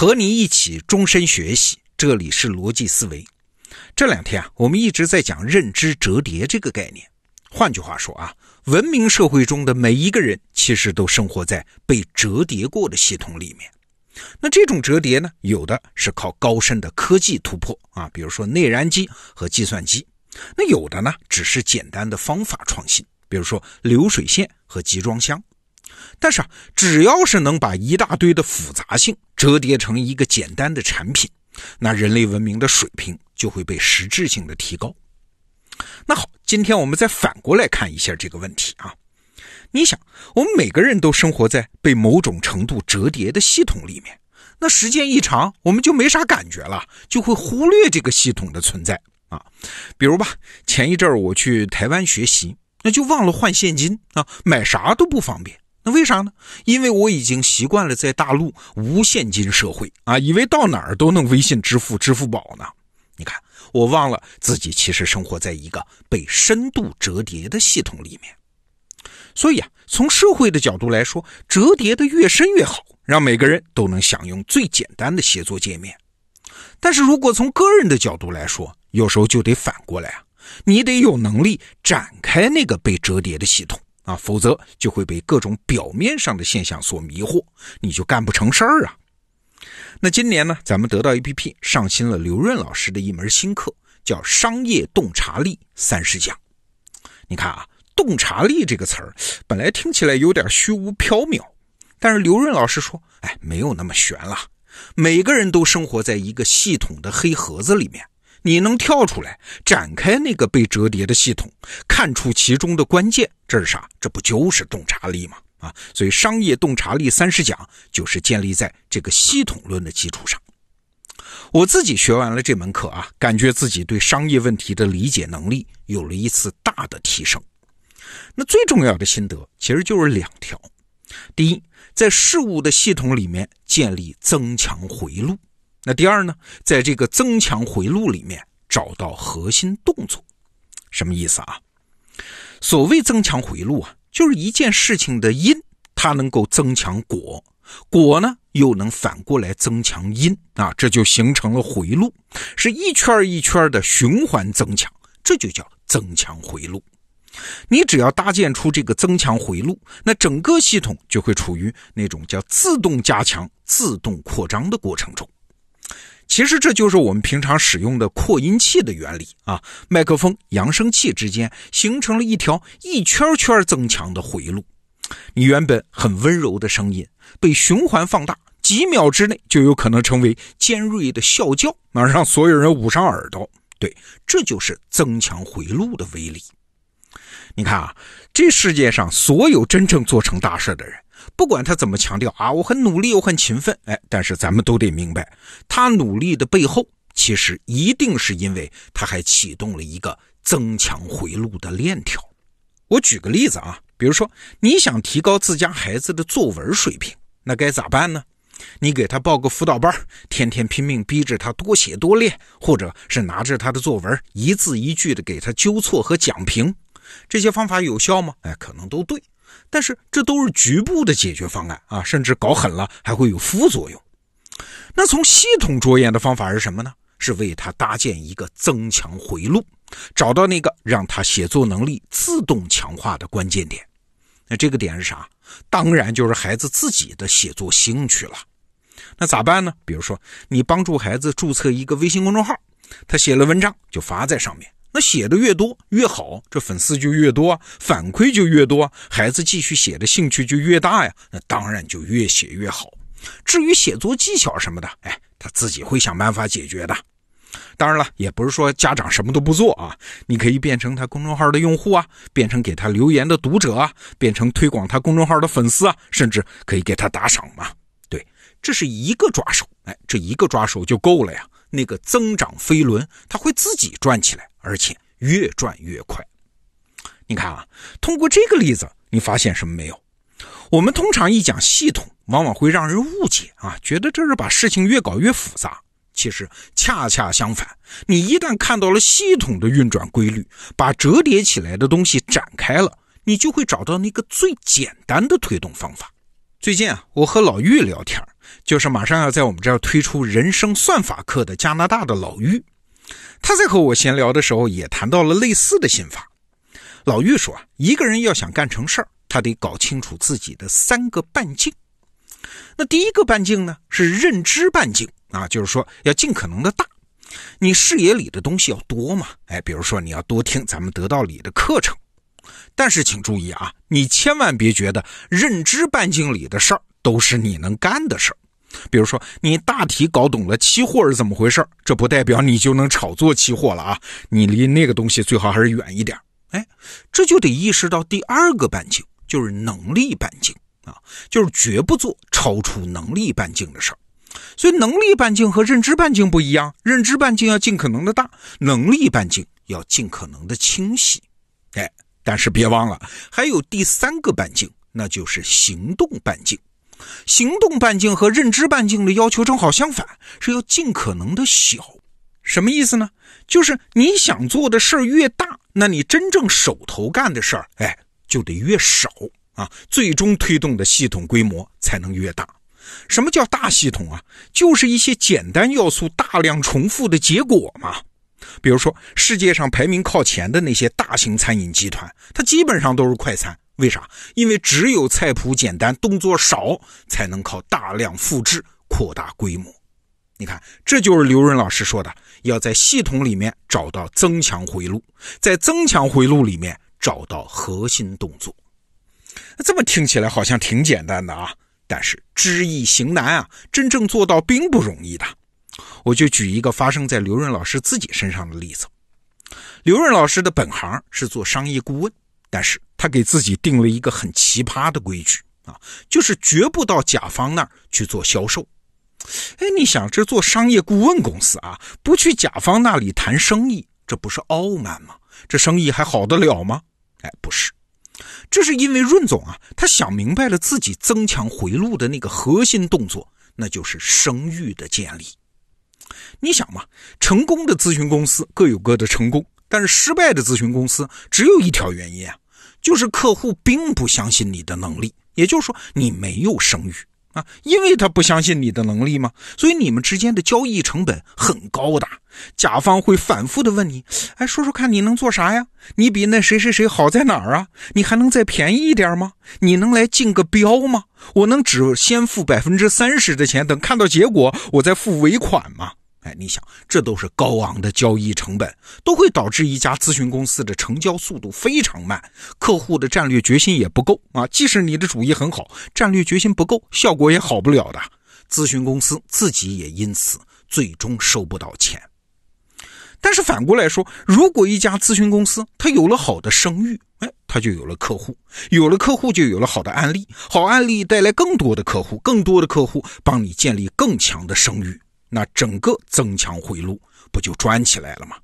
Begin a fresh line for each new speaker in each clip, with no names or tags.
和你一起终身学习，这里是逻辑思维。这两天啊，我们一直在讲认知折叠这个概念。换句话说啊，文明社会中的每一个人其实都生活在被折叠过的系统里面。那这种折叠呢，有的是靠高深的科技突破啊，比如说内燃机和计算机；那有的呢，只是简单的方法创新，比如说流水线和集装箱。但是啊，只要是能把一大堆的复杂性折叠成一个简单的产品，那人类文明的水平就会被实质性的提高。那好，今天我们再反过来看一下这个问题啊。你想，我们每个人都生活在被某种程度折叠的系统里面，那时间一长，我们就没啥感觉了，就会忽略这个系统的存在啊。比如吧，前一阵儿我去台湾学习，那就忘了换现金啊，买啥都不方便。那为啥呢？因为我已经习惯了在大陆无现金社会啊，以为到哪儿都能微信支付、支付宝呢。你看，我忘了自己其实生活在一个被深度折叠的系统里面。所以啊，从社会的角度来说，折叠的越深越好，让每个人都能享用最简单的协作界面。但是如果从个人的角度来说，有时候就得反过来啊，你得有能力展开那个被折叠的系统。啊，否则就会被各种表面上的现象所迷惑，你就干不成事儿啊。那今年呢，咱们得到 APP 上新了刘润老师的一门新课，叫《商业洞察力三十讲》。你看啊，“洞察力”这个词儿本来听起来有点虚无缥缈，但是刘润老师说，哎，没有那么悬了。每个人都生活在一个系统的黑盒子里面。你能跳出来展开那个被折叠的系统，看出其中的关键，这是啥？这不就是洞察力吗？啊，所以商业洞察力三十讲就是建立在这个系统论的基础上。我自己学完了这门课啊，感觉自己对商业问题的理解能力有了一次大的提升。那最重要的心得其实就是两条：第一，在事物的系统里面建立增强回路。那第二呢，在这个增强回路里面找到核心动作，什么意思啊？所谓增强回路啊，就是一件事情的因，它能够增强果，果呢又能反过来增强因啊，这就形成了回路，是一圈一圈的循环增强，这就叫增强回路。你只要搭建出这个增强回路，那整个系统就会处于那种叫自动加强、自动扩张的过程中。其实这就是我们平常使用的扩音器的原理啊，麦克风、扬声器之间形成了一条一圈圈增强的回路。你原本很温柔的声音被循环放大，几秒之内就有可能成为尖锐的啸叫，啊，让所有人捂上耳朵。对，这就是增强回路的威力。你看啊，这世界上所有真正做成大事的人。不管他怎么强调啊，我很努力，我很勤奋，哎，但是咱们都得明白，他努力的背后，其实一定是因为他还启动了一个增强回路的链条。我举个例子啊，比如说你想提高自家孩子的作文水平，那该咋办呢？你给他报个辅导班，天天拼命逼着他多写多练，或者是拿着他的作文一字一句的给他纠错和讲评，这些方法有效吗？哎，可能都对。但是这都是局部的解决方案啊，甚至搞狠了还会有副作用。那从系统着眼的方法是什么呢？是为他搭建一个增强回路，找到那个让他写作能力自动强化的关键点。那这个点是啥？当然就是孩子自己的写作兴趣了。那咋办呢？比如说，你帮助孩子注册一个微信公众号，他写了文章就发在上面。那写的越多越好，这粉丝就越多，反馈就越多，孩子继续写的兴趣就越大呀。那当然就越写越好。至于写作技巧什么的，哎，他自己会想办法解决的。当然了，也不是说家长什么都不做啊，你可以变成他公众号的用户啊，变成给他留言的读者啊，变成推广他公众号的粉丝啊，甚至可以给他打赏嘛。对，这是一个抓手，哎，这一个抓手就够了呀。那个增长飞轮，它会自己转起来，而且越转越快。你看啊，通过这个例子，你发现什么没有？我们通常一讲系统，往往会让人误解啊，觉得这是把事情越搞越复杂。其实恰恰相反，你一旦看到了系统的运转规律，把折叠起来的东西展开了，你就会找到那个最简单的推动方法。最近啊，我和老玉聊天就是马上要在我们这儿推出人生算法课的加拿大的老玉。他在和我闲聊的时候也谈到了类似的心法。老玉说啊，一个人要想干成事儿，他得搞清楚自己的三个半径。那第一个半径呢，是认知半径啊，就是说要尽可能的大，你视野里的东西要多嘛。哎，比如说你要多听咱们得道里的课程。但是请注意啊，你千万别觉得认知半径里的事儿都是你能干的事儿。比如说，你大体搞懂了期货是怎么回事这不代表你就能炒作期货了啊！你离那个东西最好还是远一点。哎，这就得意识到第二个半径，就是能力半径啊，就是绝不做超出能力半径的事儿。所以，能力半径和认知半径不一样，认知半径要尽可能的大，能力半径要尽可能的清晰。哎，但是别忘了，还有第三个半径，那就是行动半径。行动半径和认知半径的要求正好相反，是要尽可能的小。什么意思呢？就是你想做的事儿越大，那你真正手头干的事儿，哎，就得越少啊。最终推动的系统规模才能越大。什么叫大系统啊？就是一些简单要素大量重复的结果嘛。比如说，世界上排名靠前的那些大型餐饮集团，它基本上都是快餐。为啥？因为只有菜谱简单、动作少，才能靠大量复制扩大规模。你看，这就是刘润老师说的，要在系统里面找到增强回路，在增强回路里面找到核心动作。这么听起来好像挺简单的啊，但是知易行难啊，真正做到并不容易的。我就举一个发生在刘润老师自己身上的例子。刘润老师的本行是做商业顾问。但是他给自己定了一个很奇葩的规矩啊，就是绝不到甲方那儿去做销售。哎，你想这做商业顾问公司啊，不去甲方那里谈生意，这不是傲慢吗？这生意还好得了吗？哎，不是，这是因为润总啊，他想明白了自己增强回路的那个核心动作，那就是声誉的建立。你想嘛，成功的咨询公司各有各的成功。但是失败的咨询公司只有一条原因啊，就是客户并不相信你的能力，也就是说你没有声誉啊，因为他不相信你的能力嘛，所以你们之间的交易成本很高的。甲方会反复的问你，哎，说说看你能做啥呀？你比那谁谁谁好在哪儿啊？你还能再便宜一点吗？你能来竞个标吗？我能只先付百分之三十的钱，等看到结果我再付尾款吗？哎，你想，这都是高昂的交易成本，都会导致一家咨询公司的成交速度非常慢，客户的战略决心也不够啊。即使你的主意很好，战略决心不够，效果也好不了的。咨询公司自己也因此最终收不到钱。但是反过来说，如果一家咨询公司它有了好的声誉，哎，它就有了客户，有了客户就有了好的案例，好案例带来更多的客户，更多的客户帮你建立更强的声誉。那整个增强回路不就转起来了吗？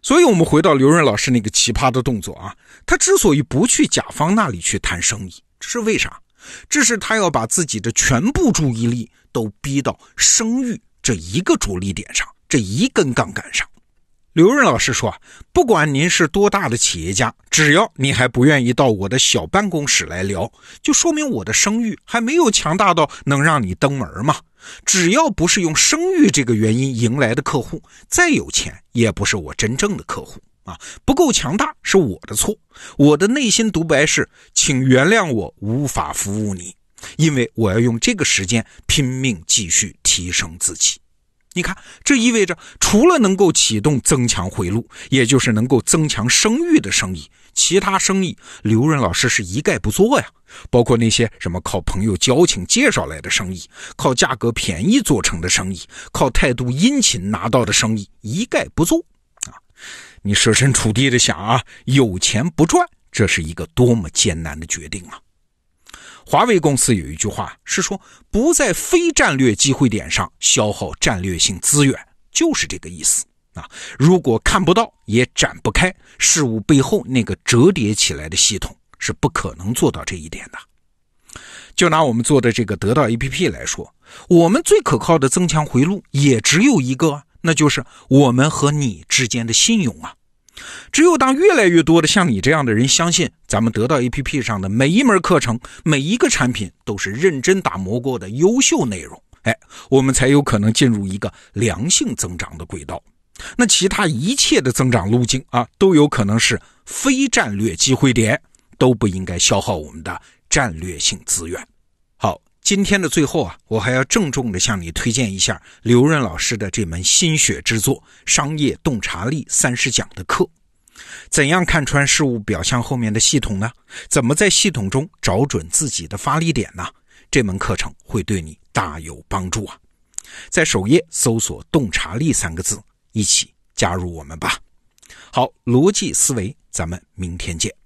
所以，我们回到刘润老师那个奇葩的动作啊，他之所以不去甲方那里去谈生意，这是为啥？这是他要把自己的全部注意力都逼到生育这一个着力点上，这一根杠杆上。刘润老师说：“不管您是多大的企业家，只要你还不愿意到我的小办公室来聊，就说明我的声誉还没有强大到能让你登门嘛。只要不是用声誉这个原因迎来的客户，再有钱也不是我真正的客户啊！不够强大是我的错，我的内心独白是：请原谅我无法服务你，因为我要用这个时间拼命继续提升自己。”你看，这意味着除了能够启动增强回路，也就是能够增强声誉的生意，其他生意刘润老师是一概不做呀。包括那些什么靠朋友交情介绍来的生意，靠价格便宜做成的生意，靠态度殷勤拿到的生意，一概不做啊。你设身处地的想啊，有钱不赚，这是一个多么艰难的决定啊！华为公司有一句话是说，不在非战略机会点上消耗战略性资源，就是这个意思啊。如果看不到也展不开事物背后那个折叠起来的系统，是不可能做到这一点的。就拿我们做的这个得到 APP 来说，我们最可靠的增强回路也只有一个，那就是我们和你之间的信用啊。只有当越来越多的像你这样的人相信，咱们得到 APP 上的每一门课程、每一个产品都是认真打磨过的优秀内容，哎，我们才有可能进入一个良性增长的轨道。那其他一切的增长路径啊，都有可能是非战略机会点，都不应该消耗我们的战略性资源。好，今天的最后啊，我还要郑重的向你推荐一下刘润老师的这门心血之作《商业洞察力三十讲》的课。怎样看穿事物表象后面的系统呢？怎么在系统中找准自己的发力点呢？这门课程会对你大有帮助啊！在首页搜索“洞察力”三个字，一起加入我们吧。好，逻辑思维，咱们明天见。